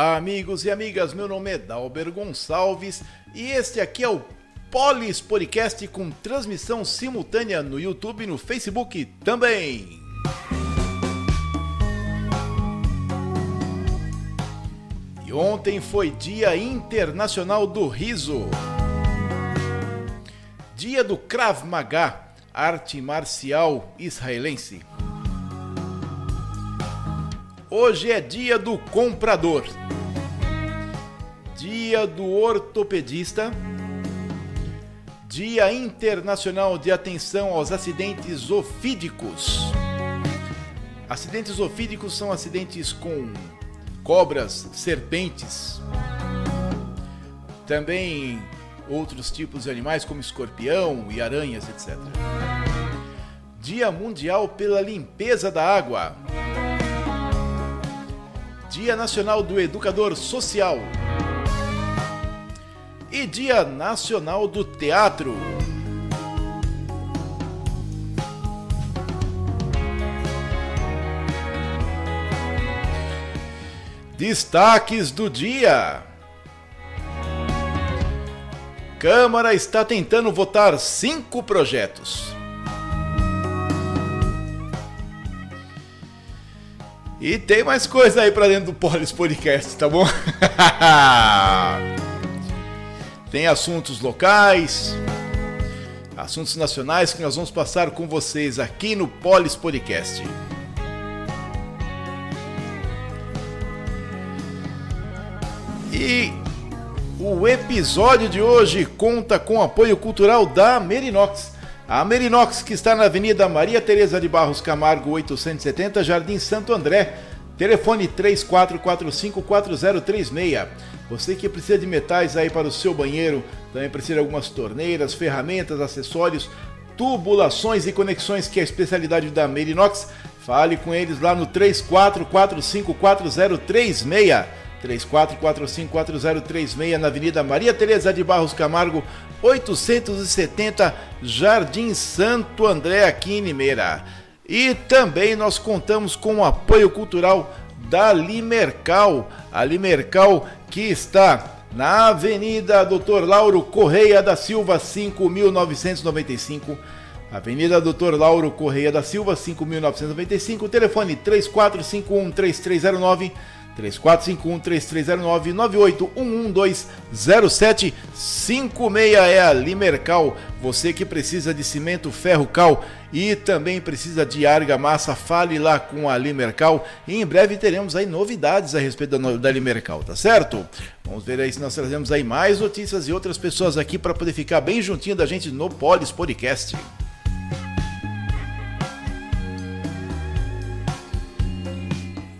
Olá, amigos e amigas. Meu nome é Dalber Gonçalves e este aqui é o Polis Podcast com transmissão simultânea no YouTube e no Facebook também. E ontem foi Dia Internacional do Riso. Dia do Krav Maga, arte marcial israelense. Hoje é dia do comprador, dia do ortopedista, dia internacional de atenção aos acidentes ofídicos. Acidentes ofídicos são acidentes com cobras, serpentes, também outros tipos de animais como escorpião e aranhas, etc. Dia Mundial pela Limpeza da Água. Dia Nacional do Educador Social e Dia Nacional do Teatro. Destaques do dia. Câmara está tentando votar cinco projetos. E tem mais coisa aí pra dentro do Polis Podcast, tá bom? tem assuntos locais, assuntos nacionais que nós vamos passar com vocês aqui no Polis Podcast. E o episódio de hoje conta com apoio cultural da Merinox a Merinox, que está na Avenida Maria Tereza de Barros Camargo, 870, Jardim Santo André. Telefone 34454036. Você que precisa de metais aí para o seu banheiro, também precisa de algumas torneiras, ferramentas, acessórios, tubulações e conexões, que é a especialidade da Merinox. Fale com eles lá no 34454036. 34454036 na Avenida Maria Tereza de Barros Camargo, 870 Jardim Santo André, aqui em Limeira. E também nós contamos com o apoio cultural da Limercal, a Limercal que está na Avenida Doutor Lauro Correia da Silva, 5995. Avenida Doutor Lauro Correia da Silva, 5995, telefone 3451 3309 3451-3309-9811-0756 é a Limercal. Você que precisa de cimento ferro cal e também precisa de argamassa, fale lá com a Limercal. E em breve teremos aí novidades a respeito da, da Limercal, tá certo? Vamos ver aí se nós trazemos aí mais notícias e outras pessoas aqui para poder ficar bem juntinho da gente no Polis Podcast.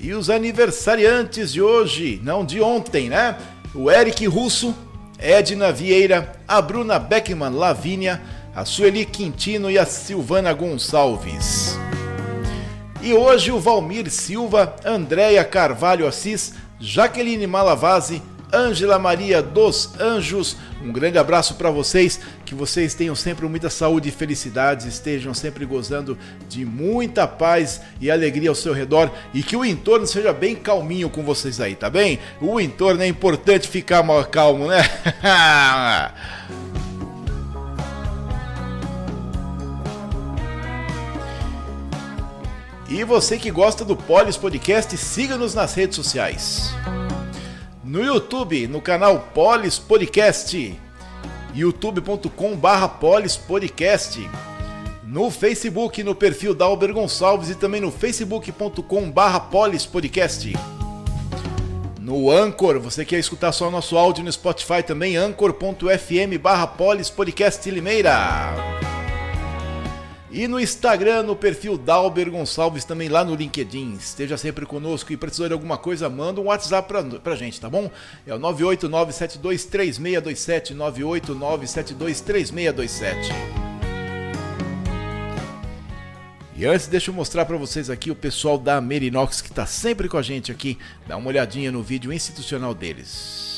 E os aniversariantes de hoje, não de ontem, né? O Eric Russo, Edna Vieira, a Bruna Beckman Lavínia, a Sueli Quintino e a Silvana Gonçalves. E hoje o Valmir Silva, Andréia Carvalho Assis, Jaqueline Malavase, Ângela Maria dos Anjos. Um grande abraço para vocês, que vocês tenham sempre muita saúde e felicidade, estejam sempre gozando de muita paz e alegria ao seu redor e que o entorno seja bem calminho com vocês aí, tá bem? O entorno é importante ficar mal calmo, né? E você que gosta do Polis Podcast, siga-nos nas redes sociais no YouTube, no canal Polis Podcast, youtube.com barra Polis Podcast, no Facebook, no perfil Dalber Gonçalves e também no facebook.com barra Polis Podcast. No Anchor, você quer escutar só nosso áudio no Spotify também, anchor.fm barra Limeira. E no Instagram, no perfil Dalber Gonçalves, também lá no LinkedIn. Esteja sempre conosco e precisar de alguma coisa, manda um WhatsApp pra, pra gente, tá bom? É o 989723627, 989723627. E antes, deixa eu mostrar para vocês aqui o pessoal da Merinox que está sempre com a gente aqui. Dá uma olhadinha no vídeo institucional deles.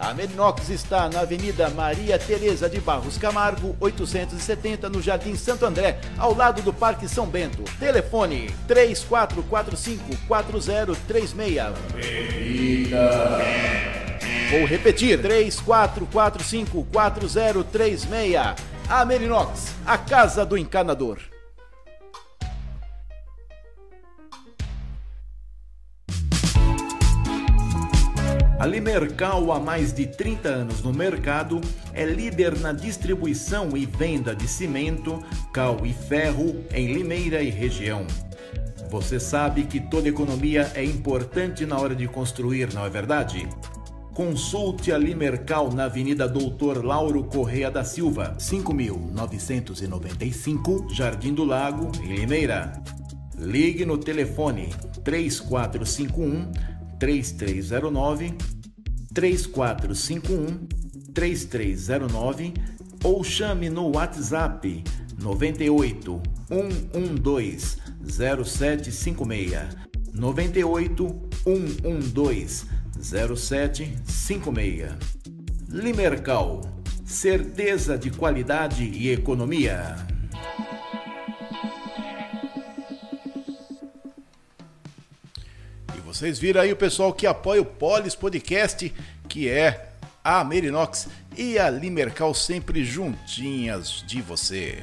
A Merinox está na Avenida Maria Tereza de Barros Camargo, 870, no Jardim Santo André, ao lado do Parque São Bento. Telefone 3445-4036. Vou repetir, 3445-4036. A Merinox, a casa do encanador. A Limercal, há mais de 30 anos no mercado, é líder na distribuição e venda de cimento, cal e ferro em Limeira e região. Você sabe que toda economia é importante na hora de construir, não é verdade? Consulte a Limercal na Avenida Doutor Lauro Correia da Silva, 5995, Jardim do Lago, em Limeira. Ligue no telefone 3451 3309 3451 3309 ou chame no WhatsApp 98 112 0756 98 112 0756 Limercal certeza de qualidade e economia. Vocês viram aí o pessoal que apoia o Polis Podcast, que é a Merinox e a Limercal sempre juntinhas de você.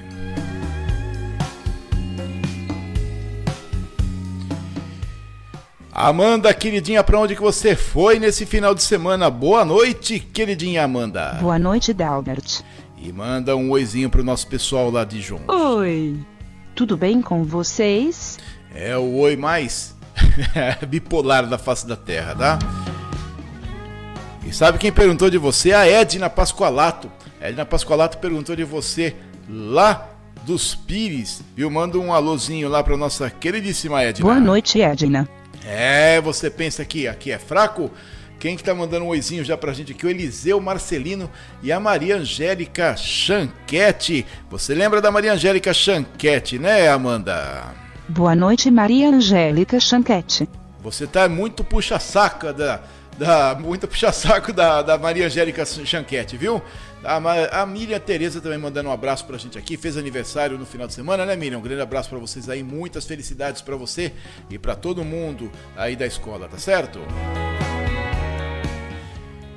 Amanda, queridinha, para onde que você foi nesse final de semana? Boa noite, queridinha Amanda. Boa noite, Dalbert. E manda um oizinho pro nosso pessoal lá de junto. Oi. Tudo bem com vocês? É o oi mais bipolar da face da Terra, tá? E sabe quem perguntou de você? A Edna Pascoalato. A Edna Pascoalato perguntou de você lá dos Pires, viu? Manda um alôzinho lá para nossa queridíssima Edna. Boa noite, Edna. É, você pensa que aqui é fraco? Quem que tá mandando um oizinho já pra gente aqui? O Eliseu Marcelino e a Maria Angélica Chanquete. Você lembra da Maria Angélica Chanquete, né, Amanda? Boa noite, Maria Angélica Chanquete. Você tá muito puxa-saca da, da. Muito puxa-saco da, da Maria Angélica Chanquete, viu? A, a Miriam Tereza também mandando um abraço pra gente aqui. Fez aniversário no final de semana, né, Miriam? Um grande abraço para vocês aí. Muitas felicidades para você e para todo mundo aí da escola, tá certo?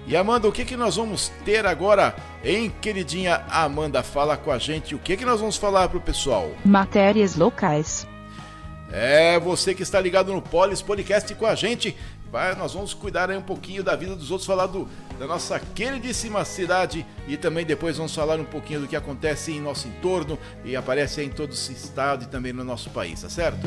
E Amanda, o que que nós vamos ter agora, hein, queridinha Amanda? Fala com a gente o que que nós vamos falar pro pessoal. Matérias locais. É, você que está ligado no Polis Podcast com a gente, vai, nós vamos cuidar aí um pouquinho da vida dos outros, falar do, da nossa queridíssima cidade e também depois vamos falar um pouquinho do que acontece em nosso entorno e aparece em todo esse estado e também no nosso país, tá certo?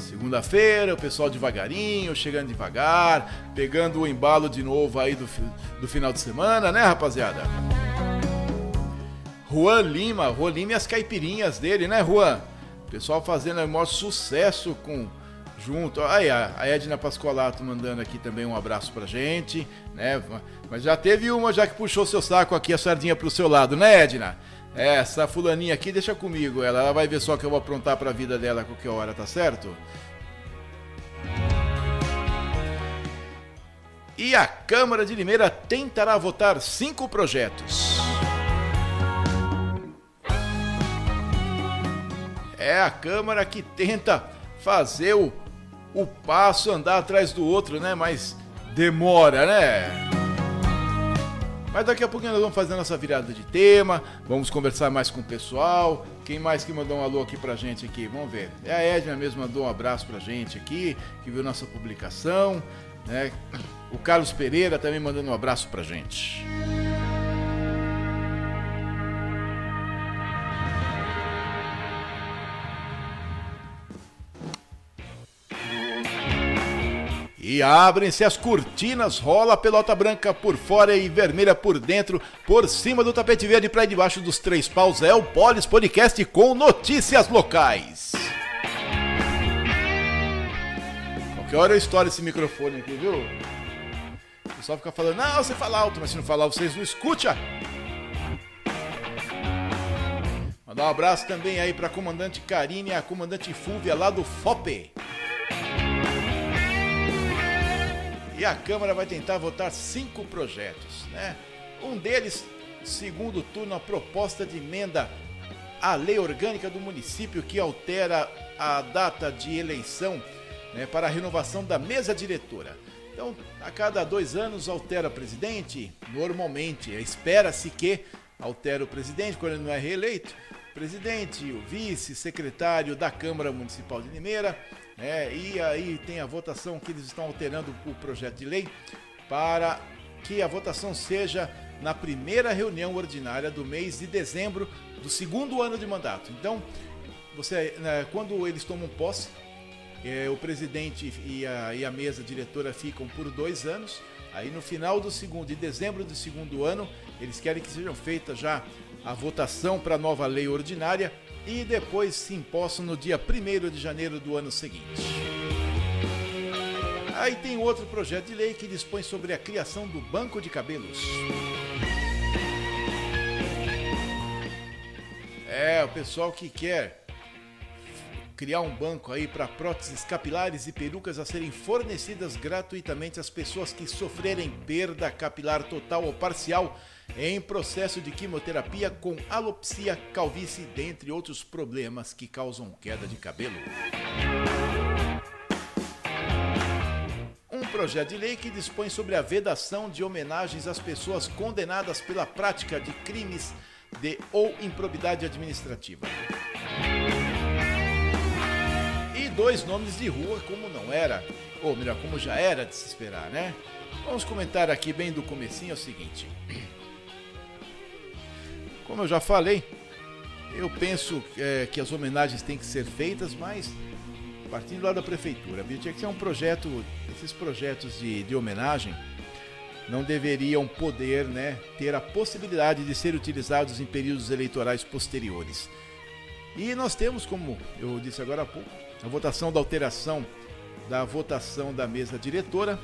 Segunda-feira, o pessoal devagarinho, chegando devagar, pegando o embalo de novo aí do, do final de semana, né, rapaziada? Juan Lima, Juan Lima e as caipirinhas dele, né, Juan? O pessoal fazendo o maior sucesso com junto. Aí a Edna Pascolato mandando aqui também um abraço pra gente, né? Mas já teve uma já que puxou seu saco aqui a sardinha pro seu lado, né, Edna? Essa fulaninha aqui deixa comigo, ela, ela vai ver só que eu vou aprontar pra vida dela a qualquer hora, tá certo? E a Câmara de Limeira tentará votar cinco projetos. É a Câmara que tenta fazer o, o passo andar atrás do outro, né? Mas demora, né? Mas daqui a pouquinho nós vamos fazer nossa virada de tema, vamos conversar mais com o pessoal. Quem mais que mandou um alô aqui pra gente aqui? Vamos ver. É a Edna mesmo mandou um abraço pra gente aqui, que viu nossa publicação, né? O Carlos Pereira também mandando um abraço pra gente. E abrem-se as cortinas, rola a pelota branca por fora e vermelha por dentro, por cima do tapete verde para debaixo dos três paus. É o Polis Podcast com notícias locais. Qualquer hora eu estouro esse microfone aqui, viu? O pessoal fica falando, não, você fala alto, mas se não falar, vocês não escutam. Mandar um abraço também aí para comandante Karine e a comandante Fúvia lá do FOPE. E a Câmara vai tentar votar cinco projetos, né? Um deles, segundo turno, a proposta de emenda à lei orgânica do município que altera a data de eleição né, para a renovação da mesa diretora. Então, a cada dois anos altera presidente, normalmente, espera-se que altera o presidente quando ele não é reeleito, presidente, o vice, secretário da Câmara Municipal de Limeira, né? e aí tem a votação que eles estão alterando o projeto de lei para que a votação seja na primeira reunião ordinária do mês de dezembro do segundo ano de mandato. Então, você, né, quando eles tomam posse, é, o presidente e a, e a mesa diretora ficam por dois anos. Aí no final do segundo, de dezembro do segundo ano, eles querem que sejam feitas já a votação para a nova lei ordinária e depois se impossam no dia 1 de janeiro do ano seguinte. Aí tem outro projeto de lei que dispõe sobre a criação do Banco de Cabelos. É, o pessoal que quer criar um banco aí para próteses capilares e perucas a serem fornecidas gratuitamente às pessoas que sofrerem perda capilar total ou parcial em processo de quimioterapia com alopecia, calvície, dentre outros problemas que causam queda de cabelo. Um projeto de lei que dispõe sobre a vedação de homenagens às pessoas condenadas pela prática de crimes de ou improbidade administrativa. E dois nomes de rua, como não era, ou melhor, como já era de se esperar, né? Vamos comentar aqui bem do comecinho é o seguinte. Como eu já falei, eu penso é, que as homenagens têm que ser feitas, mas partindo lá da prefeitura, tinha que ser um projeto, esses projetos de, de homenagem não deveriam poder né, ter a possibilidade de ser utilizados em períodos eleitorais posteriores. E nós temos, como eu disse agora há pouco, a votação da alteração da votação da mesa diretora,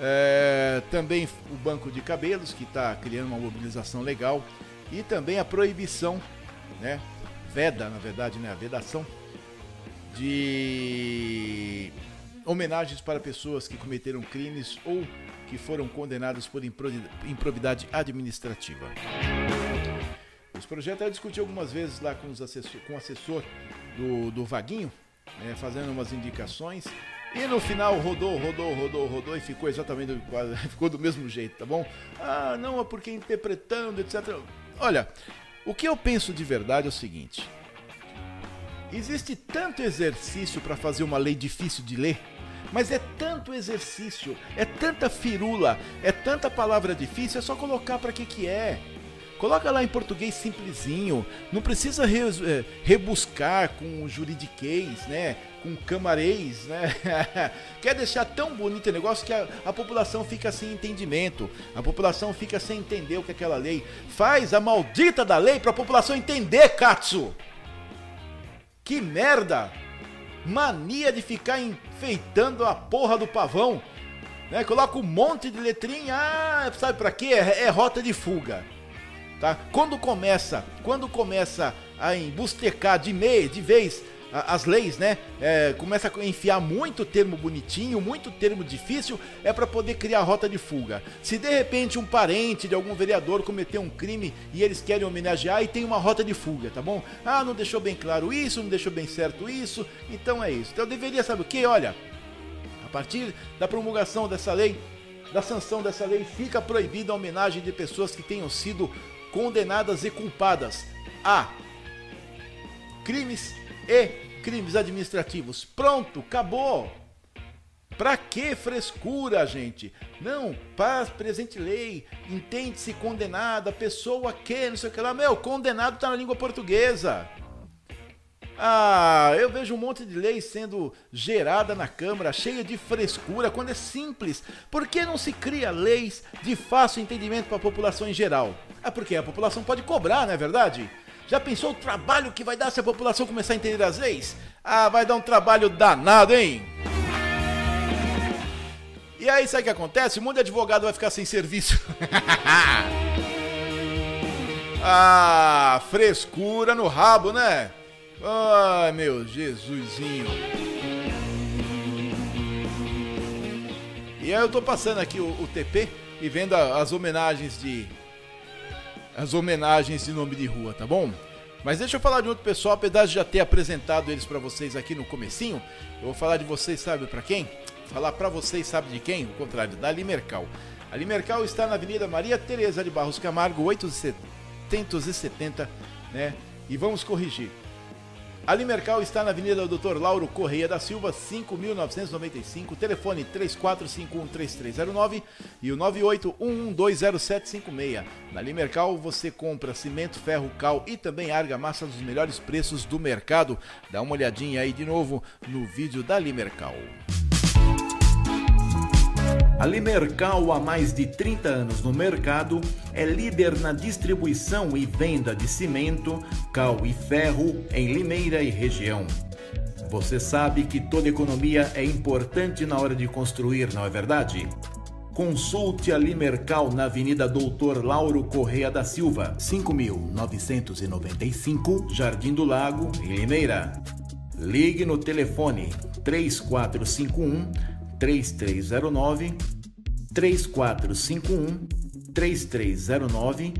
é, também o Banco de Cabelos, que está criando uma mobilização legal e também a proibição, né, veda, na verdade, né, a vedação de homenagens para pessoas que cometeram crimes ou que foram condenadas por improbidade administrativa. Esse projeto eu discuti algumas vezes lá com, assessor, com o assessor do, do Vaguinho, né, fazendo umas indicações. E no final rodou, rodou, rodou, rodou e ficou exatamente ficou do mesmo jeito, tá bom? Ah, não, é porque interpretando, etc. Olha, o que eu penso de verdade é o seguinte: existe tanto exercício para fazer uma lei difícil de ler, mas é tanto exercício, é tanta firula, é tanta palavra difícil, é só colocar para que que é. Coloca lá em português simplesinho, não precisa re, é, rebuscar com juridiquês, né? Com camarês, né? Quer deixar tão bonito o negócio que a, a, população fica sem entendimento, a população fica sem entender o que é aquela lei. Faz a maldita da lei para a população entender, Katsu! Que merda! Mania de ficar enfeitando a porra do pavão, né? Coloca um monte de letrinha, ah, sabe para quê? É, é rota de fuga tá? Quando começa, quando começa a embustecar de meia, de vez as leis, né? É, começa a enfiar muito termo bonitinho, muito termo difícil, é para poder criar rota de fuga. Se de repente um parente de algum vereador cometeu um crime e eles querem homenagear e tem uma rota de fuga, tá bom? Ah, não deixou bem claro isso, não deixou bem certo isso, então é isso. Então eu deveria saber o que? Olha, a partir da promulgação dessa lei, da sanção dessa lei, fica proibida a homenagem de pessoas que tenham sido condenadas e culpadas a crimes e crimes administrativos. Pronto, acabou. Pra que frescura, gente? Não, paz, presente lei, entende-se condenada, pessoa que, não sei o que lá. Meu, condenado tá na língua portuguesa. Ah, eu vejo um monte de lei sendo gerada na Câmara, cheia de frescura, quando é simples. Por que não se cria leis de fácil entendimento para a população em geral? É porque a população pode cobrar, não é verdade? Já pensou o trabalho que vai dar se a população começar a entender as leis? Ah, vai dar um trabalho danado, hein? E aí, sabe o que acontece? Um monte de advogado vai ficar sem serviço. ah, frescura no rabo, né? Ai, meu Jesusinho. E aí eu tô passando aqui o, o TP e vendo a, as homenagens de. As homenagens de nome de rua, tá bom? Mas deixa eu falar de outro pessoal, apesar de já ter apresentado eles para vocês aqui no comecinho, eu vou falar de vocês, sabe para quem? Falar para vocês, sabe de quem? O contrário, da Limercal. A Limercal está na Avenida Maria Tereza de Barros Camargo, 870, né? E vamos corrigir. A Limercal está na Avenida Dr. Lauro Correia da Silva, 5.995, telefone 34513309 e o 981120756. Na Limercal você compra cimento, ferro, cal e também argamassa dos melhores preços do mercado. Dá uma olhadinha aí de novo no vídeo da Limercal. A Limercal, há mais de 30 anos no mercado, é líder na distribuição e venda de cimento, cal e ferro em Limeira e região. Você sabe que toda economia é importante na hora de construir, não é verdade? Consulte a Limercal na Avenida Doutor Lauro Correia da Silva, 5995, Jardim do Lago, em Limeira. Ligue no telefone 3451 3309 3451 3309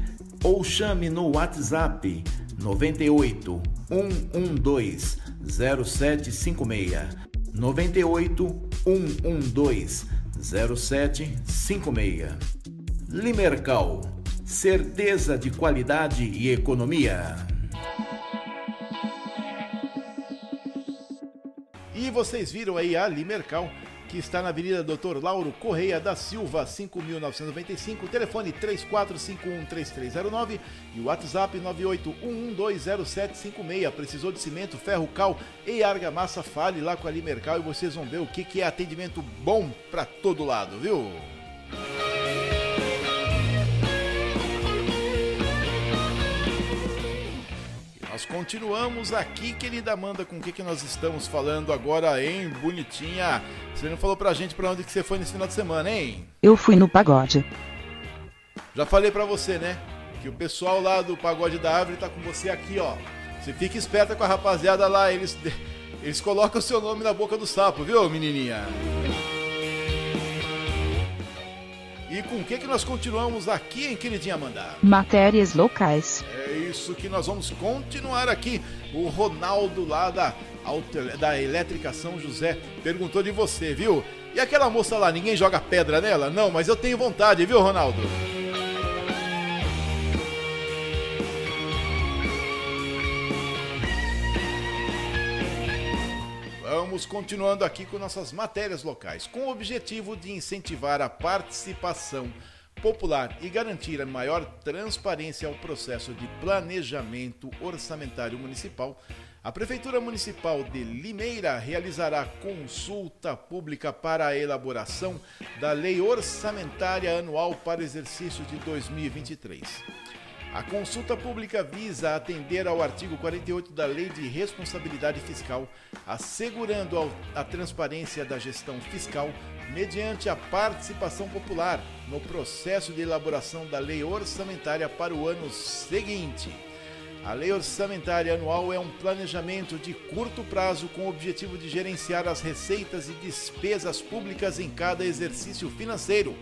ou chame no WhatsApp 98 112 0756 98 112 0756 Limercal certeza de qualidade e economia. E vocês viram aí a Limercal que está na Avenida Dr. Lauro Correia da Silva, 5.995, telefone 34513309 e o WhatsApp 981120756. Precisou de cimento, ferro, cal e argamassa? Fale lá com a Limercal e vocês vão ver o que, que é atendimento bom para todo lado, viu? Nós continuamos aqui, querida Amanda, com o que, que nós estamos falando agora, hein, bonitinha? Você não falou pra gente pra onde que você foi nesse final de semana, hein? Eu fui no pagode. Já falei pra você, né? Que o pessoal lá do Pagode da Árvore tá com você aqui, ó. Você fica esperta com a rapaziada lá, eles, eles colocam o seu nome na boca do sapo, viu, menininha? E com o que, que nós continuamos aqui, hein, queridinha Amanda? Matérias locais. É isso que nós vamos continuar aqui. O Ronaldo lá da, da Elétrica São José perguntou de você, viu? E aquela moça lá, ninguém joga pedra nela? Não, mas eu tenho vontade, viu, Ronaldo? Vamos continuando aqui com nossas matérias locais, com o objetivo de incentivar a participação popular e garantir a maior transparência ao processo de planejamento orçamentário municipal. A Prefeitura Municipal de Limeira realizará consulta pública para a elaboração da Lei Orçamentária Anual para o exercício de 2023. A consulta pública visa atender ao artigo 48 da Lei de Responsabilidade Fiscal, assegurando a transparência da gestão fiscal mediante a participação popular no processo de elaboração da lei orçamentária para o ano seguinte. A lei orçamentária anual é um planejamento de curto prazo com o objetivo de gerenciar as receitas e despesas públicas em cada exercício financeiro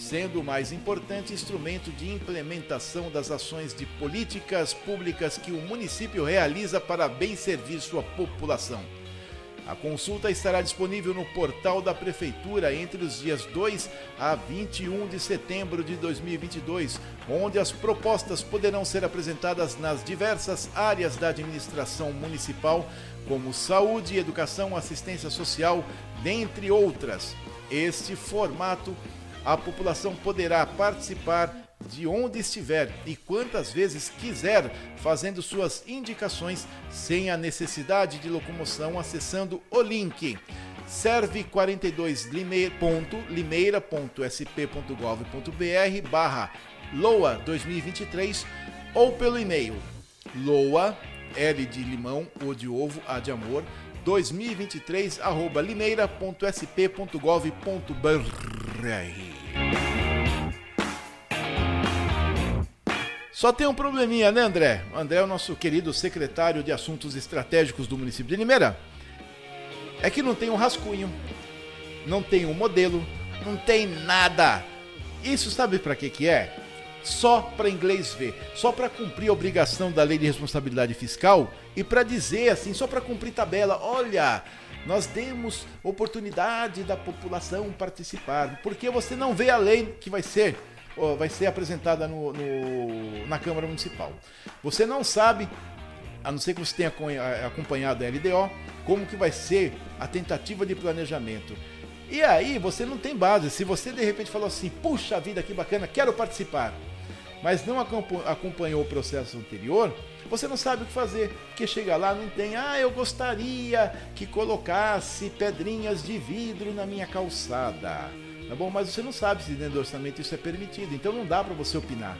sendo o mais importante instrumento de implementação das ações de políticas públicas que o município realiza para bem servir sua população. A consulta estará disponível no portal da Prefeitura entre os dias 2 a 21 de setembro de 2022, onde as propostas poderão ser apresentadas nas diversas áreas da administração municipal, como saúde, educação, assistência social, dentre outras. Este formato a população poderá participar de onde estiver e quantas vezes quiser, fazendo suas indicações sem a necessidade de locomoção acessando o link. Serve42limeira.sp.gov.br barra LOA 2023 ou pelo e-mail LOA, L de limão, O de ovo, A de amor, 2023 arroba limeira.sp.gov.br Só tem um probleminha, né, André? O André é o nosso querido secretário de Assuntos Estratégicos do município de Limeira. É que não tem um rascunho, não tem um modelo, não tem nada. Isso sabe para que que é? Só para inglês ver, só para cumprir a obrigação da lei de responsabilidade fiscal e para dizer assim, só para cumprir tabela, olha, nós demos oportunidade da população participar, porque você não vê a lei que vai ser vai ser apresentada no, no, na Câmara Municipal. Você não sabe, a não ser que você tenha acompanhado a LDO, como que vai ser a tentativa de planejamento. E aí você não tem base. Se você de repente falou assim, puxa vida, que bacana, quero participar, mas não acompanhou o processo anterior, você não sabe o que fazer, porque chega lá não tem, ah, eu gostaria que colocasse pedrinhas de vidro na minha calçada. Tá bom? Mas você não sabe se dentro do orçamento isso é permitido, então não dá para você opinar.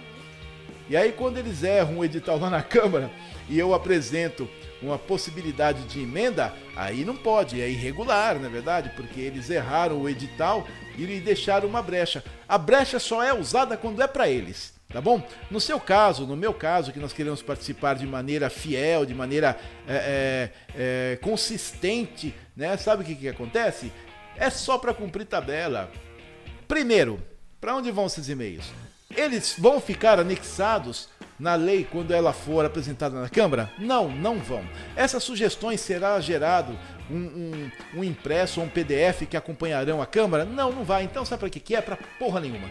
E aí quando eles erram um edital lá na Câmara e eu apresento uma possibilidade de emenda, aí não pode, é irregular, na é verdade, porque eles erraram o edital e deixaram uma brecha. A brecha só é usada quando é para eles. Tá bom? No seu caso, no meu caso, que nós queremos participar de maneira fiel, de maneira é, é, é, consistente, né? Sabe o que, que acontece? É só para cumprir tabela. Primeiro, para onde vão esses e-mails? Eles vão ficar anexados na lei quando ela for apresentada na Câmara? Não, não vão. Essas sugestões será gerado um, um, um impresso ou um PDF que acompanharão a Câmara? Não, não vai. Então sabe para que, que é? Para porra nenhuma.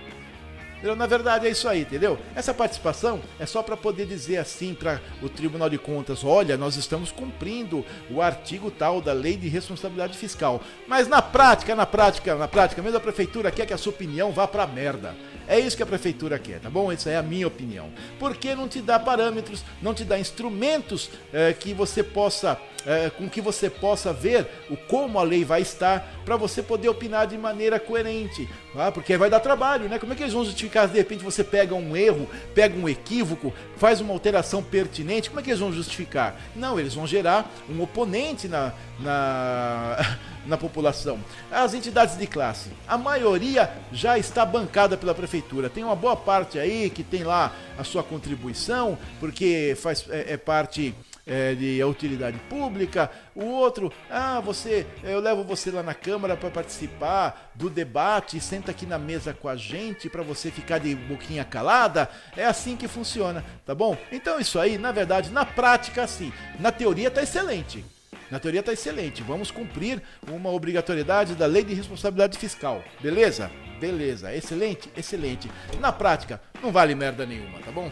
Na verdade é isso aí, entendeu? Essa participação é só para poder dizer assim para o Tribunal de Contas: olha, nós estamos cumprindo o artigo tal da Lei de Responsabilidade Fiscal. Mas na prática, na prática, na prática, mesmo a prefeitura quer que a sua opinião vá para merda. É isso que a prefeitura quer, tá bom? Essa é a minha opinião. Porque não te dá parâmetros, não te dá instrumentos é, que você possa, é, com que você possa ver o como a lei vai estar para você poder opinar de maneira coerente, tá? Porque vai dar trabalho, né? Como é que eles vão justificar de repente você pega um erro, pega um equívoco, faz uma alteração pertinente? Como é que eles vão justificar? Não, eles vão gerar um oponente na, na na população. As entidades de classe, a maioria já está bancada pela prefeitura. Tem uma boa parte aí que tem lá a sua contribuição, porque faz, é, é parte é, de utilidade pública, o outro, ah, você, eu levo você lá na Câmara para participar do debate, senta aqui na mesa com a gente para você ficar de boquinha calada. É assim que funciona, tá bom? Então isso aí, na verdade, na prática, sim. Na teoria tá excelente. Na teoria está excelente. Vamos cumprir uma obrigatoriedade da lei de responsabilidade fiscal. Beleza? Beleza. Excelente? Excelente. Na prática, não vale merda nenhuma, tá bom?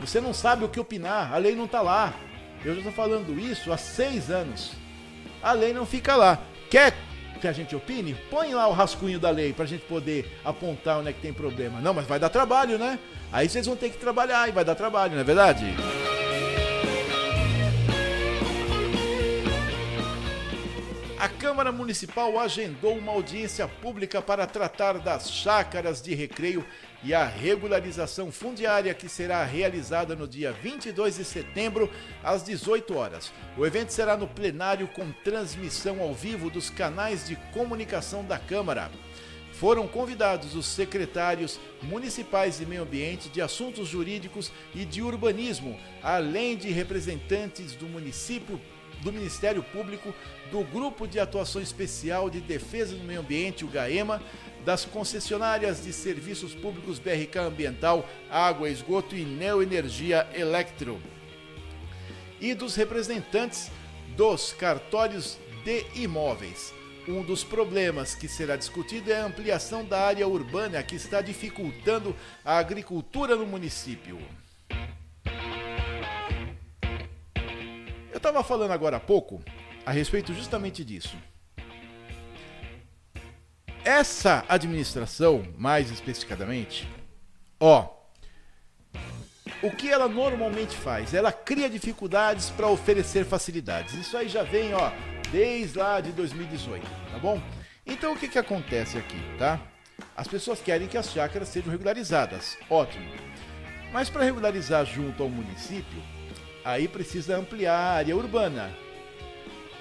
Você não sabe o que opinar, a lei não está lá. Eu já estou falando isso há seis anos. A lei não fica lá. Quer que a gente opine? Põe lá o rascunho da lei para a gente poder apontar onde é que tem problema. Não, mas vai dar trabalho, né? Aí vocês vão ter que trabalhar e vai dar trabalho, não é verdade? A Câmara Municipal agendou uma audiência pública para tratar das chácaras de recreio e a regularização fundiária que será realizada no dia 22 de setembro às 18 horas. O evento será no plenário com transmissão ao vivo dos canais de comunicação da Câmara. Foram convidados os secretários municipais de meio ambiente, de assuntos jurídicos e de urbanismo, além de representantes do município do Ministério Público, do Grupo de Atuação Especial de Defesa do Meio Ambiente, o GAEMA, das concessionárias de serviços públicos BRK Ambiental, Água, Esgoto e Neoenergia Electro, e dos representantes dos cartórios de imóveis. Um dos problemas que será discutido é a ampliação da área urbana que está dificultando a agricultura no município. Eu estava falando agora há pouco a respeito justamente disso. Essa administração, mais especificadamente, Ó, o que ela normalmente faz? Ela cria dificuldades para oferecer facilidades. Isso aí já vem, ó, desde lá de 2018, tá bom? Então o que que acontece aqui, tá? As pessoas querem que as chácaras sejam regularizadas. Ótimo. Mas para regularizar junto ao município, aí precisa ampliar a área urbana.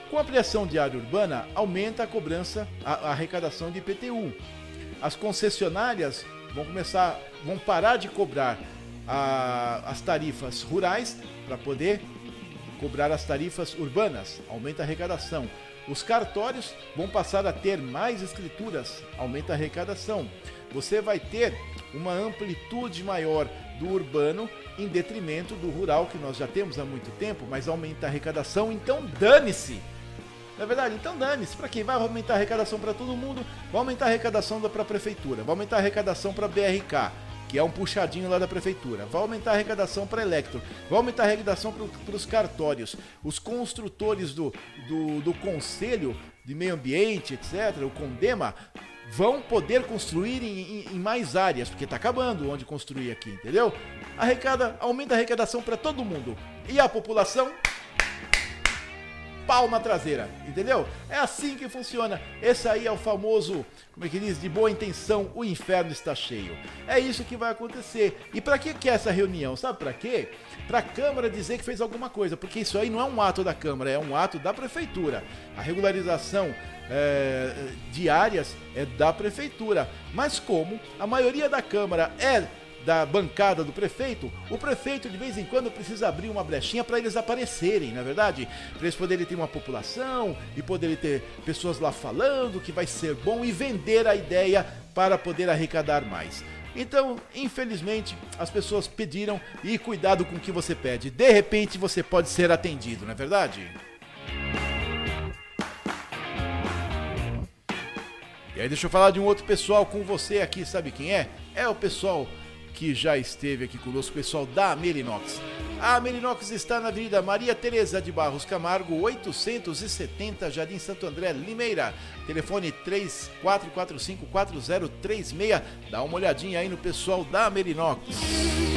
Com a ampliação de área urbana, aumenta a cobrança, a, a arrecadação de IPTU. As concessionárias vão começar, vão parar de cobrar a, as tarifas rurais para poder cobrar as tarifas urbanas, aumenta a arrecadação. Os cartórios vão passar a ter mais escrituras, aumenta a arrecadação. Você vai ter uma amplitude maior do urbano em detrimento do rural que nós já temos há muito tempo, mas aumenta a arrecadação, então dane-se. Na verdade, então dane-se. Para quem vai aumentar a arrecadação para todo mundo, vai aumentar a arrecadação para a prefeitura, vai aumentar a arrecadação para BRK que é um puxadinho lá da prefeitura. Vai aumentar a arrecadação para Electro, vai aumentar a arrecadação para os cartórios. Os construtores do, do, do Conselho de Meio Ambiente, etc., o Condema, vão poder construir em, em, em mais áreas, porque está acabando onde construir aqui, entendeu? Arrecada, aumenta a arrecadação para todo mundo. E a população pau na traseira, entendeu? É assim que funciona. Esse aí é o famoso, como é que diz, de boa intenção, o inferno está cheio. É isso que vai acontecer. E para que que é essa reunião? Sabe para quê? Para a Câmara dizer que fez alguma coisa, porque isso aí não é um ato da Câmara, é um ato da Prefeitura. A regularização é, de áreas é da Prefeitura. Mas como a maioria da Câmara é da bancada do prefeito, o prefeito de vez em quando precisa abrir uma brechinha para eles aparecerem, na é verdade? Para eles poderem ter uma população e poderem ter pessoas lá falando que vai ser bom e vender a ideia para poder arrecadar mais. Então, infelizmente, as pessoas pediram e cuidado com o que você pede. De repente você pode ser atendido, não é verdade? E aí deixa eu falar de um outro pessoal com você aqui, sabe quem é? É o pessoal que já esteve aqui conosco, pessoal da Merinox. A Merinox está na Avenida Maria Tereza de Barros Camargo, 870, Jardim Santo André, Limeira. Telefone 34454036. Dá uma olhadinha aí no pessoal da Merinox.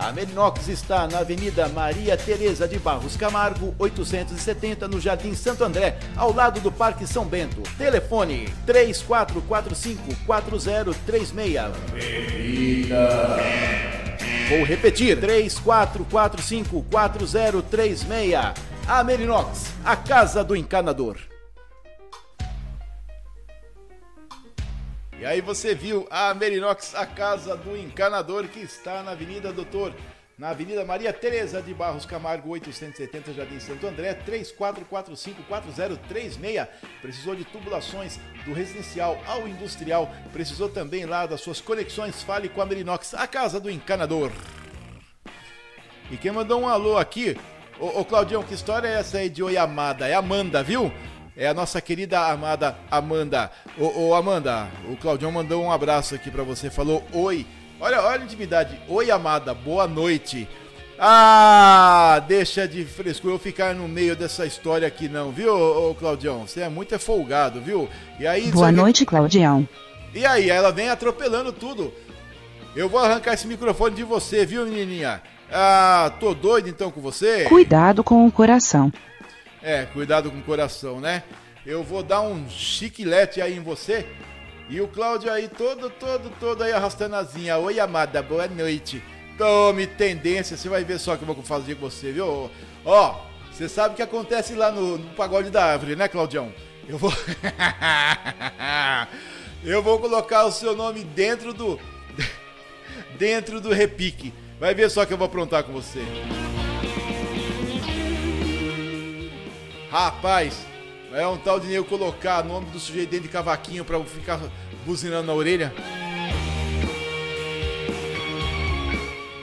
A Merinox está na Avenida Maria Tereza de Barros Camargo, 870, no Jardim Santo André, ao lado do Parque São Bento. Telefone 3445-4036. Vou repetir: 3445-4036. A Merinox, a casa do encanador. E aí você viu a Merinox, a casa do encanador que está na Avenida Doutor, na Avenida Maria Tereza de Barros Camargo, 870, Jardim Santo André, 34454036. Precisou de tubulações do residencial ao industrial, precisou também lá das suas conexões, fale com a Merinox, a casa do encanador. E quem mandou um alô aqui, ô, ô Claudião, que história é essa aí de Oi Amada? É Amanda, viu? É a nossa querida amada Amanda. Ô, ô Amanda, o Claudião mandou um abraço aqui para você, falou oi. Olha, olha a intimidade. Oi, amada, boa noite. Ah, deixa de frescura eu ficar no meio dessa história aqui não, viu, ô, Claudião? Você é muito folgado, viu? E aí, Boa noite, que... Claudião. E aí, ela vem atropelando tudo. Eu vou arrancar esse microfone de você, viu, menininha? Ah, tô doido então com você? Cuidado com o coração. É, cuidado com o coração, né? Eu vou dar um chiquilete aí em você. E o Cláudio aí todo, todo, todo aí arrastando a zinha. Oi, amada, boa noite. Tome tendência, você vai ver só o que eu vou fazer com você, viu? Ó, você sabe o que acontece lá no, no pagode da árvore, né, Claudião? Eu vou. eu vou colocar o seu nome dentro do. dentro do repique. Vai ver só que eu vou aprontar com você. Rapaz, É um tal de eu colocar nome do sujeito dentro de cavaquinho pra ficar buzinando na orelha.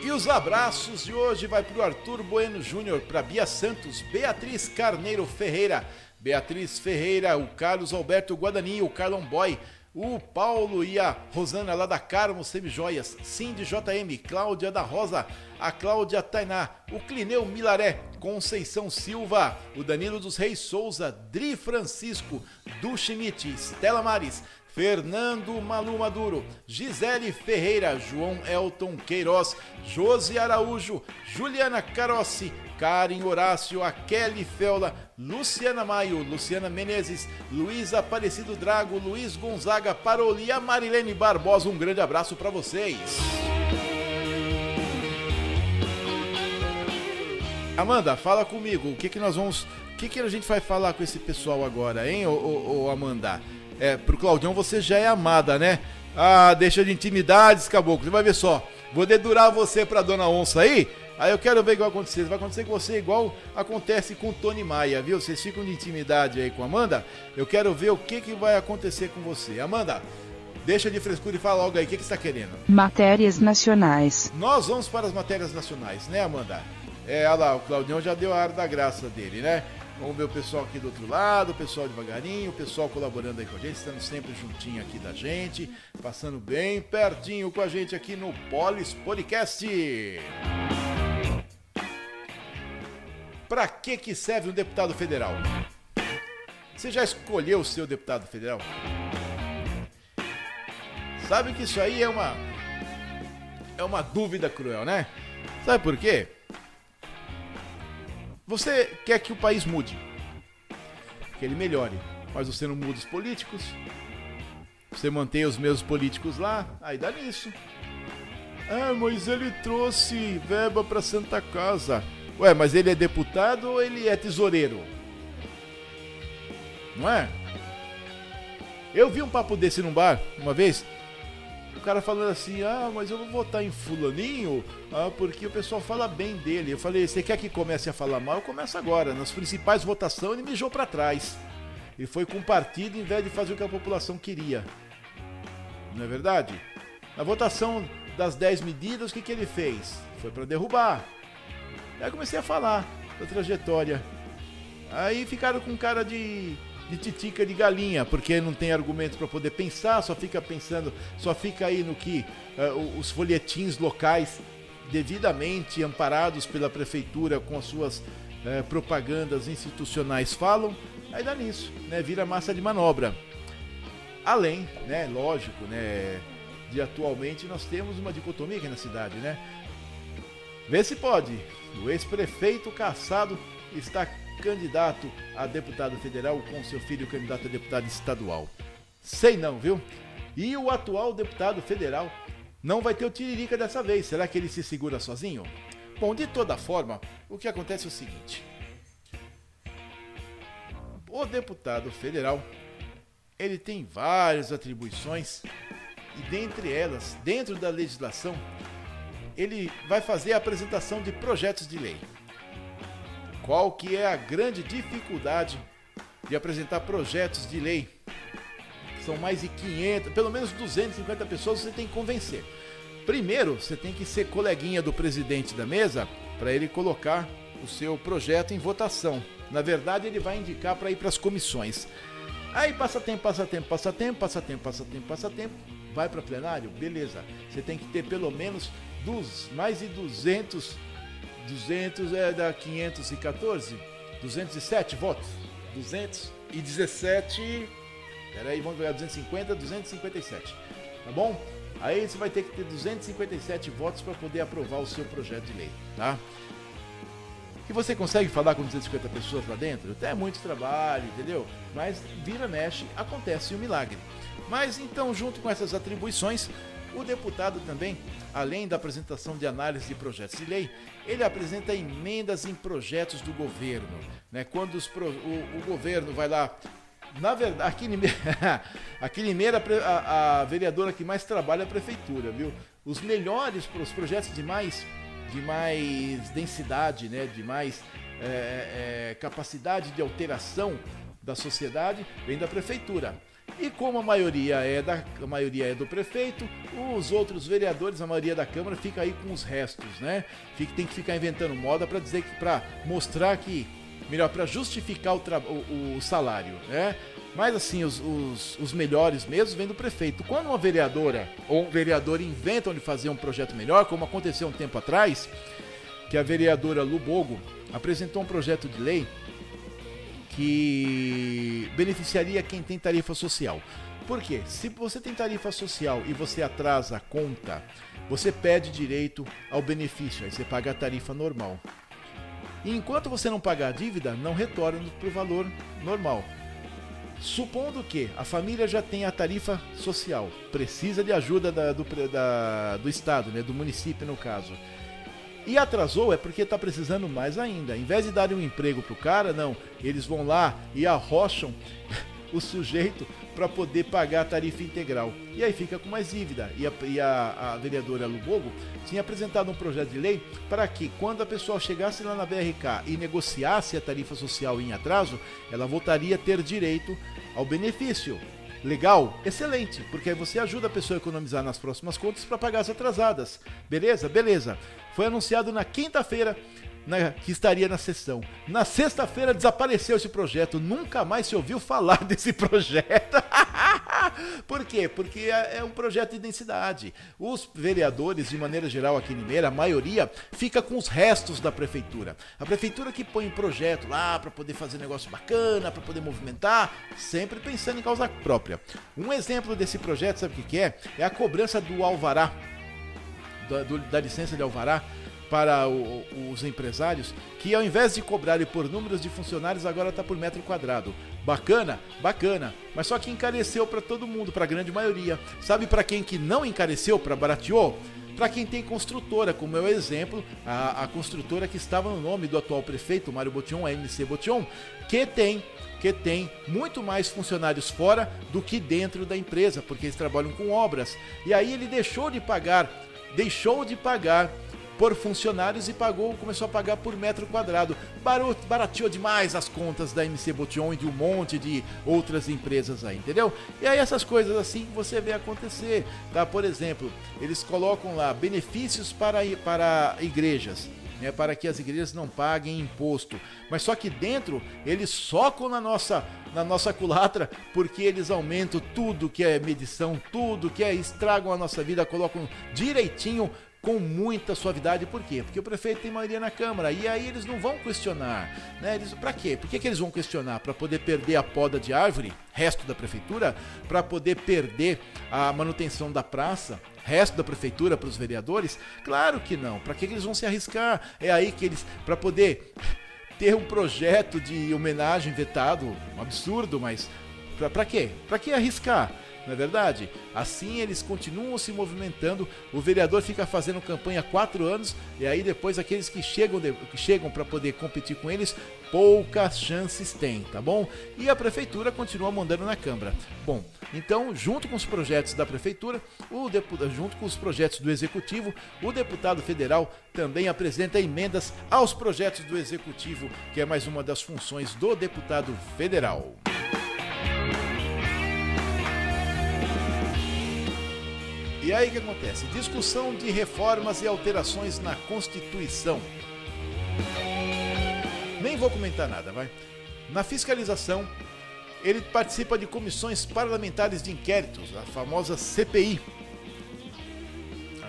E os abraços de hoje vai pro Arthur Bueno Júnior, pra Bia Santos, Beatriz Carneiro Ferreira, Beatriz Ferreira, o Carlos Alberto Guadani, o Carlon Boy, o Paulo e a Rosana lá da Carmo Semijoias, Cindy JM, Cláudia da Rosa, a Cláudia Tainá, o Clineu Milaré, Conceição Silva, o Danilo dos Reis Souza, Dri Francisco, Du Schmidt, Stella Mares, Fernando Malu Maduro, Gisele Ferreira, João Elton Queiroz, Josi Araújo, Juliana Carossi, Karen Horácio, a Kelly Felda, Luciana Maio, Luciana Menezes, Luiz Aparecido Drago, Luiz Gonzaga Paroli a Marilene Barbosa. Um grande abraço para vocês. Amanda, fala comigo. O que que nós vamos, o que que a gente vai falar com esse pessoal agora, hein, ô, ô, ô Amanda? É, pro Claudião você já é amada, né? Ah, deixa de intimidades, caboclo. Você vai ver só. Vou dedurar você pra dona onça aí. Aí eu quero ver o que vai acontecer. Vai acontecer com você igual acontece com o Tony Maia, viu? Vocês ficam de intimidade aí com a Amanda. Eu quero ver o que, que vai acontecer com você. Amanda, deixa de frescura e fala logo aí. O que, que você está querendo? Matérias nacionais. Nós vamos para as matérias nacionais, né, Amanda? É, olha lá, o Claudião já deu a ar da graça dele, né? Vamos ver o pessoal aqui do outro lado, o pessoal devagarinho, o pessoal colaborando aí com a gente, estando sempre juntinho aqui da gente, passando bem pertinho com a gente aqui no Polis Podcast. Para que que serve um deputado federal? Você já escolheu o seu deputado federal? Sabe que isso aí é uma é uma dúvida cruel, né? Sabe por quê? Você quer que o país mude, que ele melhore, mas você não muda os políticos. Você mantém os mesmos políticos lá, aí dá nisso. Ah, mas ele trouxe verba para Santa Casa. Ué, mas ele é deputado ou ele é tesoureiro? Não é? Eu vi um papo desse num bar uma vez. O cara falando assim: Ah, mas eu vou votar em Fulaninho ah, porque o pessoal fala bem dele. Eu falei: Você quer que comece a falar mal? Eu começo agora. Nas principais votações ele mijou para trás. E foi com o partido em vez de fazer o que a população queria. Não é verdade? Na votação das 10 medidas, o que, que ele fez? Foi para derrubar. Aí comecei a falar da trajetória. Aí ficaram com cara de, de titica de galinha, porque não tem argumentos para poder pensar, só fica pensando, só fica aí no que uh, os folhetins locais, devidamente amparados pela prefeitura com as suas uh, propagandas institucionais falam, aí dá nisso, né? Vira massa de manobra. Além, né, lógico, né, de atualmente nós temos uma dicotomia aqui na cidade, né? Vê se pode. O ex-prefeito Caçado está candidato a deputado federal com seu filho candidato a deputado estadual. Sei não, viu? E o atual deputado federal não vai ter o tiririca dessa vez. Será que ele se segura sozinho? Bom, de toda forma, o que acontece é o seguinte: o deputado federal ele tem várias atribuições e dentre elas, dentro da legislação, ele vai fazer a apresentação de projetos de lei. Qual que é a grande dificuldade de apresentar projetos de lei? São mais de 500, pelo menos 250 pessoas você tem que convencer. Primeiro, você tem que ser coleguinha do presidente da mesa para ele colocar o seu projeto em votação. Na verdade, ele vai indicar para ir para as comissões. Aí passa tempo, passa tempo, passa tempo, passa tempo, passa tempo, passa tempo, vai para plenário, beleza. Você tem que ter pelo menos dos mais de 200, 200 é da 514, 207 votos, 217, peraí, vamos pegar 250, 257, tá bom? Aí você vai ter que ter 257 votos para poder aprovar o seu projeto de lei, tá? E você consegue falar com 250 pessoas lá dentro? Até é muito trabalho, entendeu? Mas vira, mexe, acontece o um milagre. Mas então, junto com essas atribuições, o deputado também, além da apresentação de análise de projetos de lei, ele apresenta emendas em projetos do governo. Né? Quando os, o, o governo vai lá na verdade, aqui em Limeira, aqui Limeira a, a, vereadora que mais trabalha é a prefeitura, viu? Os melhores os projetos de mais, de mais densidade, né? de mais é, é, capacidade de alteração da sociedade vem da prefeitura. E como a maioria é da a maioria é do prefeito, os outros vereadores, a maioria da Câmara fica aí com os restos, né? Fica, tem que ficar inventando moda para dizer que para mostrar que melhor para justificar o, o, o, salário, né? Mas assim, os, os, os, melhores mesmo vêm do prefeito. Quando uma vereadora ou um vereador inventam de fazer um projeto melhor, como aconteceu um tempo atrás, que a vereadora Lubogo apresentou um projeto de lei que beneficiaria quem tem tarifa social. Por quê? Se você tem tarifa social e você atrasa a conta, você perde direito ao benefício, aí você paga a tarifa normal. E enquanto você não pagar a dívida, não retorna para o valor normal. Supondo que a família já tem a tarifa social, precisa de ajuda da, do, da, do Estado, né, do município no caso e atrasou é porque está precisando mais ainda. Em vez de darem um emprego para o cara, não. Eles vão lá e arrocham o sujeito para poder pagar a tarifa integral. E aí fica com mais dívida. E a, e a, a vereadora Lubogo tinha apresentado um projeto de lei para que, quando a pessoa chegasse lá na BRK e negociasse a tarifa social em atraso, ela voltaria a ter direito ao benefício. Legal? Excelente, porque aí você ajuda a pessoa a economizar nas próximas contas para pagar as atrasadas. Beleza? Beleza. Foi anunciado na quinta-feira né, que estaria na sessão. Na sexta-feira desapareceu esse projeto, nunca mais se ouviu falar desse projeto. Por quê? Porque é, é um projeto de densidade. Os vereadores, de maneira geral aqui em Limeira, a maioria fica com os restos da prefeitura. A prefeitura que põe projeto lá para poder fazer negócio bacana, para poder movimentar, sempre pensando em causa própria. Um exemplo desse projeto, sabe o que é? É a cobrança do alvará, da, do, da licença de alvará para o, os empresários que ao invés de cobrarem por números de funcionários agora está por metro quadrado. Bacana, bacana, mas só que encareceu para todo mundo, para a grande maioria. Sabe para quem que não encareceu, para barateou? Para quem tem construtora, como é o exemplo, a, a construtora que estava no nome do atual prefeito, Mário Botion, a MC Botion, que tem que tem muito mais funcionários fora do que dentro da empresa, porque eles trabalham com obras. E aí ele deixou de pagar, deixou de pagar por funcionários e pagou, começou a pagar por metro quadrado. Barateou demais as contas da MC Botion e de um monte de outras empresas aí, entendeu? E aí essas coisas assim você vê acontecer, tá? Por exemplo, eles colocam lá benefícios para, para igrejas. Né, para que as igrejas não paguem imposto. Mas só que dentro eles socam na nossa, na nossa culatra porque eles aumentam tudo que é medição, tudo que é estragam a nossa vida, colocam direitinho com muita suavidade. Por quê? Porque o prefeito tem maioria na Câmara. E aí eles não vão questionar. Né? Eles, pra quê? Por que, que eles vão questionar? Para poder perder a poda de árvore, resto da prefeitura? Para poder perder a manutenção da praça? Resto da prefeitura para os vereadores? Claro que não. Para que, eles vão se arriscar? É aí que eles. Para poder ter um projeto de homenagem vetado, um absurdo, mas para quê? Para que arriscar? Não é verdade? Assim eles continuam se movimentando, o vereador fica fazendo campanha há quatro anos, e aí depois aqueles que chegam, que chegam para poder competir com eles, poucas chances têm, tá bom? E a prefeitura continua mandando na Câmara. Bom, então, junto com os projetos da prefeitura, o deputado, junto com os projetos do executivo, o deputado federal também apresenta emendas aos projetos do executivo, que é mais uma das funções do deputado federal. E aí o que acontece? Discussão de reformas e alterações na Constituição. Nem vou comentar nada, vai. Na fiscalização, ele participa de comissões parlamentares de inquéritos, a famosa CPI.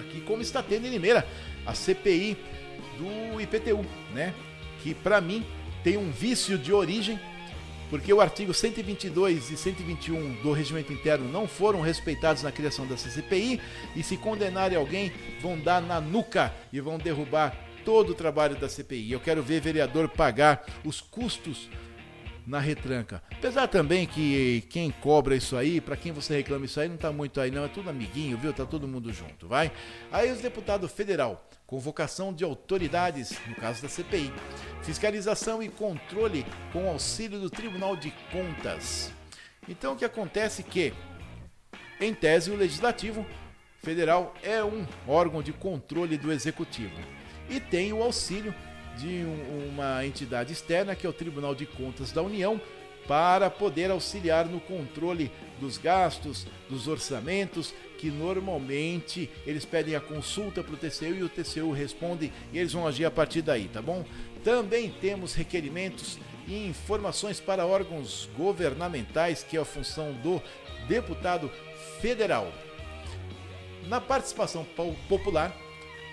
Aqui como está tendo em Limeira, a CPI do IPTU, né? Que para mim tem um vício de origem porque o artigo 122 e 121 do regimento interno não foram respeitados na criação da CCPI e se condenarem alguém vão dar na nuca e vão derrubar todo o trabalho da CPI. Eu quero ver vereador pagar os custos na retranca. Apesar também que quem cobra isso aí, para quem você reclama isso aí, não tá muito aí não, é tudo amiguinho, viu? Tá todo mundo junto, vai? Aí os deputados federal, convocação de autoridades, no caso da CPI, fiscalização e controle com auxílio do Tribunal de Contas. Então o que acontece que, em tese, o legislativo federal é um órgão de controle do executivo e tem o auxílio de um, uma entidade externa, que é o Tribunal de Contas da União, para poder auxiliar no controle dos gastos, dos orçamentos, que normalmente eles pedem a consulta para o TCU e o TCU responde e eles vão agir a partir daí, tá bom? Também temos requerimentos e informações para órgãos governamentais, que é a função do deputado federal. Na participação popular,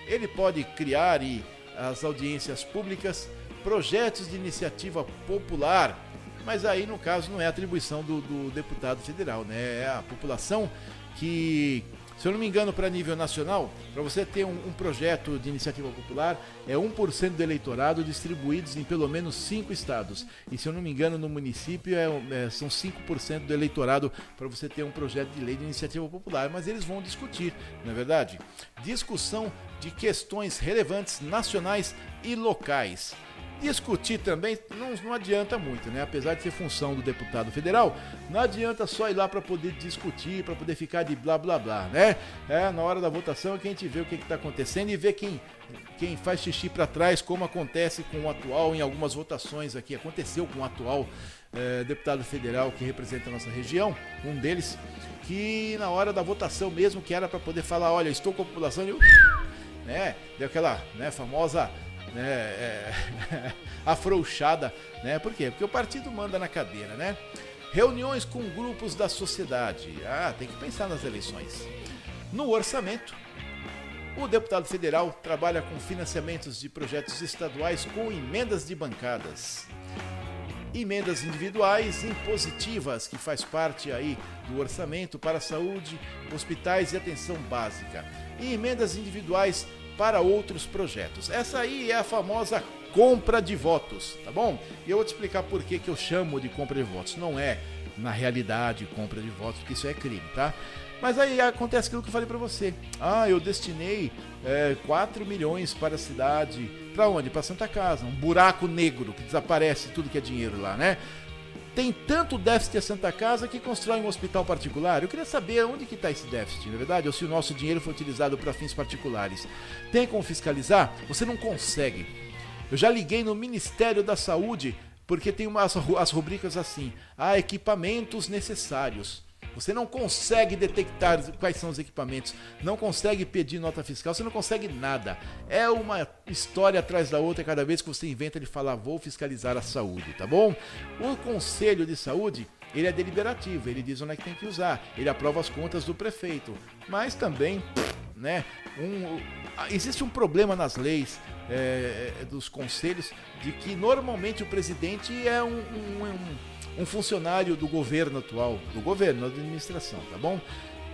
ele pode criar e as audiências públicas, projetos de iniciativa popular, mas aí no caso não é atribuição do, do deputado federal, né? É a população que se eu não me engano, para nível nacional, para você ter um, um, projeto de iniciativa popular, é 1% do eleitorado distribuídos em pelo menos 5 estados. E se eu não me engano, no município é, é, são 5% do eleitorado para você ter um projeto de lei de iniciativa popular. Mas eles vão discutir, não é verdade? Discussão de questões relevantes nacionais e locais. Discutir também não, não adianta muito, né? Apesar de ser função do deputado federal, não adianta só ir lá para poder discutir, para poder ficar de blá blá blá, né? É, na hora da votação é que a gente vê o que está acontecendo e vê quem, quem faz xixi para trás, como acontece com o atual em algumas votações aqui. Aconteceu com o atual é, deputado federal que representa a nossa região, um deles, que na hora da votação mesmo, que era para poder falar, olha, estou com a população, eu, né? Deu aquela né, famosa né, é, afrouxada, né? Por quê? Porque o partido manda na cadeira, né? Reuniões com grupos da sociedade. Ah, tem que pensar nas eleições. No orçamento, o deputado federal trabalha com financiamentos de projetos estaduais com emendas de bancadas. Emendas individuais impositivas, que faz parte aí do orçamento para saúde, hospitais e atenção básica. E emendas individuais para outros projetos. Essa aí é a famosa compra de votos, tá bom? E eu vou te explicar por que, que eu chamo de compra de votos. Não é, na realidade, compra de votos, porque isso é crime, tá? Mas aí acontece aquilo que eu falei para você. Ah, eu destinei é, 4 milhões para a cidade. Para onde? Para Santa Casa. Um buraco negro que desaparece tudo que é dinheiro lá, né? Tem tanto déficit a Santa Casa que constrói um hospital particular. Eu queria saber onde que está esse déficit, na é verdade, ou se o nosso dinheiro foi utilizado para fins particulares. Tem como fiscalizar? Você não consegue. Eu já liguei no Ministério da Saúde porque tem umas, as rubricas assim: há equipamentos necessários. Você não consegue detectar quais são os equipamentos, não consegue pedir nota fiscal, você não consegue nada. É uma história atrás da outra cada vez que você inventa de falar vou fiscalizar a saúde, tá bom? O Conselho de Saúde ele é deliberativo, ele diz onde é que tem que usar, ele aprova as contas do prefeito, mas também, né, um, existe um problema nas leis é, dos conselhos de que normalmente o presidente é um, um, um um funcionário do governo atual, do governo, da administração, tá bom?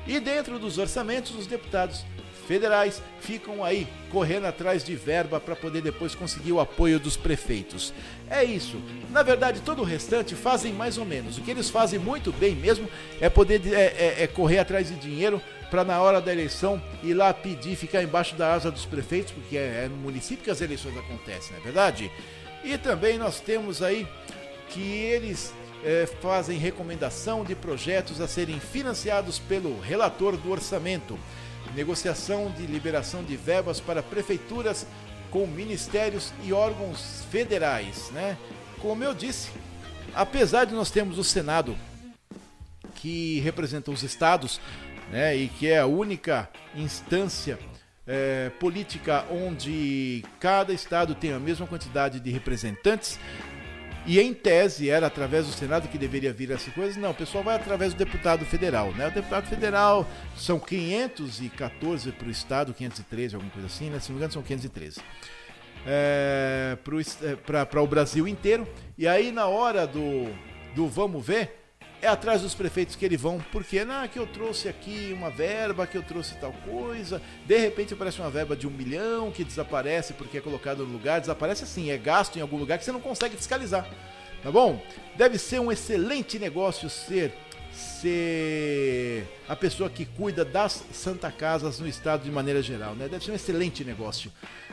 E dentro dos orçamentos, os deputados federais ficam aí correndo atrás de verba para poder depois conseguir o apoio dos prefeitos. É isso. Na verdade, todo o restante fazem mais ou menos. O que eles fazem muito bem mesmo é poder é, é, é correr atrás de dinheiro para na hora da eleição ir lá pedir, ficar embaixo da asa dos prefeitos, porque é, é no município que as eleições acontecem, não é verdade? E também nós temos aí que eles é, fazem recomendação de projetos a serem financiados pelo relator do orçamento, negociação de liberação de verbas para prefeituras com ministérios e órgãos federais, né? Como eu disse, apesar de nós termos o Senado que representa os estados, né, e que é a única instância é, política onde cada estado tem a mesma quantidade de representantes, e em tese era através do Senado que deveria vir essa coisa. Não, o pessoal vai através do deputado federal, né? O deputado federal são 514 para o estado, 513, alguma coisa assim, né? Se não me engano, são 513. É, para é, o Brasil inteiro. E aí, na hora do, do vamos ver, é atrás dos prefeitos que eles vão, porque não, que eu trouxe aqui uma verba, que eu trouxe tal coisa, de repente aparece uma verba de um milhão que desaparece porque é colocado no lugar, desaparece assim, é gasto em algum lugar que você não consegue fiscalizar, tá bom? Deve ser um excelente negócio ser ser a pessoa que cuida das Santa Casas no estado de maneira geral, né? Deve ser um excelente negócio,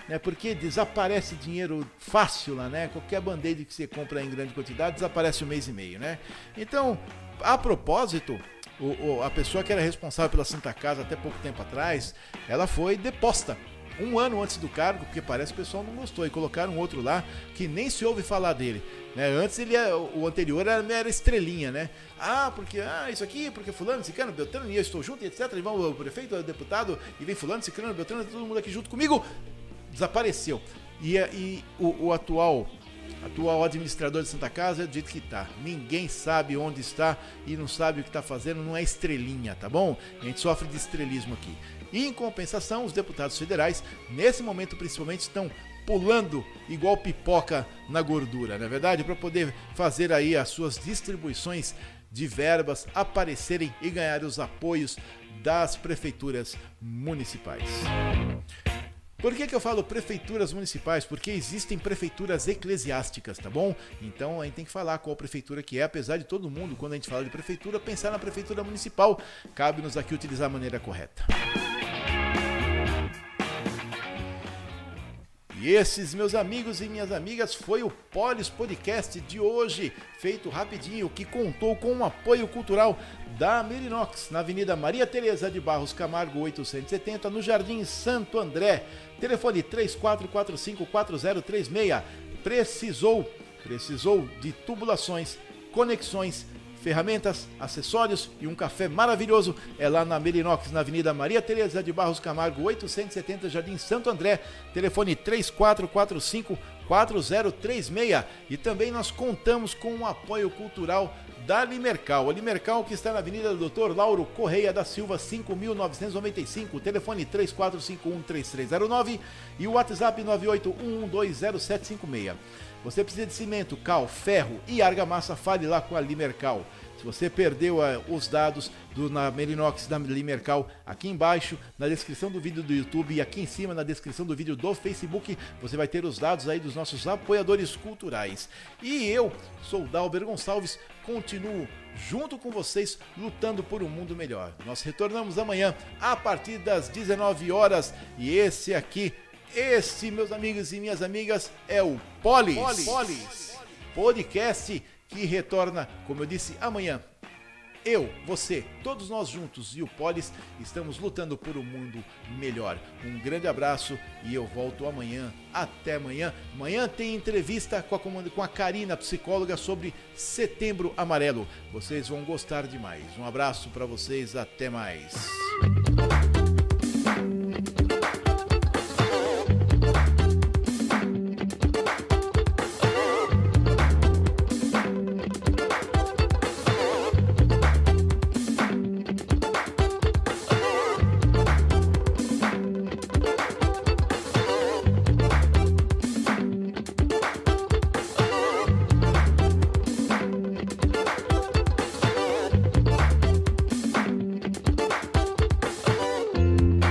né? Porque desaparece dinheiro fácil lá, né? Qualquer band-aid que você compra em grande quantidade desaparece um mês e meio, né? Então, a propósito, o, o, a pessoa que era responsável pela Santa Casa até pouco tempo atrás, ela foi deposta um ano antes do cargo, porque parece que o pessoal não gostou, e colocaram outro lá que nem se ouve falar dele. Né? Antes ele é, o anterior era, era estrelinha, né? Ah, porque ah, isso aqui, porque fulano, ciclano, Beltrano, e eu estou junto, etc. E vão o prefeito, o deputado, e vem fulano, ciclano, Beltrano, todo mundo aqui junto comigo. Desapareceu. E, e o, o atual atual administrador de Santa Casa é do jeito que está. Ninguém sabe onde está e não sabe o que está fazendo, não é estrelinha, tá bom? A gente sofre de estrelismo aqui. E em compensação, os deputados federais, nesse momento principalmente, estão pulando igual pipoca na gordura, não é verdade? Para poder fazer aí as suas distribuições de verbas aparecerem e ganhar os apoios das prefeituras municipais. Por que, que eu falo prefeituras municipais? Porque existem prefeituras eclesiásticas, tá bom? Então a gente tem que falar qual prefeitura que é, apesar de todo mundo, quando a gente fala de prefeitura, pensar na prefeitura municipal. Cabe-nos aqui utilizar a maneira correta. E esses, meus amigos e minhas amigas, foi o Polis Podcast de hoje, feito rapidinho, que contou com o apoio cultural da Merinox, na Avenida Maria Tereza de Barros Camargo 870, no Jardim Santo André. Telefone 34454036. Precisou, precisou de tubulações, conexões, ferramentas, acessórios e um café maravilhoso é lá na Merinox, na Avenida Maria Tereza de Barros Camargo, 870 Jardim Santo André, telefone 3445 4036 e também nós contamos com o apoio cultural da Limercal. A Limercal que está na Avenida do Dr. Lauro Correia da Silva, 5.995, telefone 34513309 e o WhatsApp 981120756. Você precisa de cimento, cal, ferro e argamassa, fale lá com a Limercal. Se você perdeu uh, os dados do na Merinox da Limercal, aqui embaixo na descrição do vídeo do YouTube e aqui em cima na descrição do vídeo do Facebook, você vai ter os dados aí dos nossos apoiadores culturais. E eu, sou Dalber Gonçalves, continuo junto com vocês lutando por um mundo melhor. Nós retornamos amanhã a partir das 19 horas e esse aqui esse, meus amigos e minhas amigas, é o Polis, Polis. Polis. Podcast que retorna, como eu disse, amanhã. Eu, você, todos nós juntos e o Polis estamos lutando por um mundo melhor. Um grande abraço e eu volto amanhã. Até amanhã. Amanhã tem entrevista com a, com a Karina, psicóloga, sobre Setembro Amarelo. Vocês vão gostar demais. Um abraço para vocês. Até mais.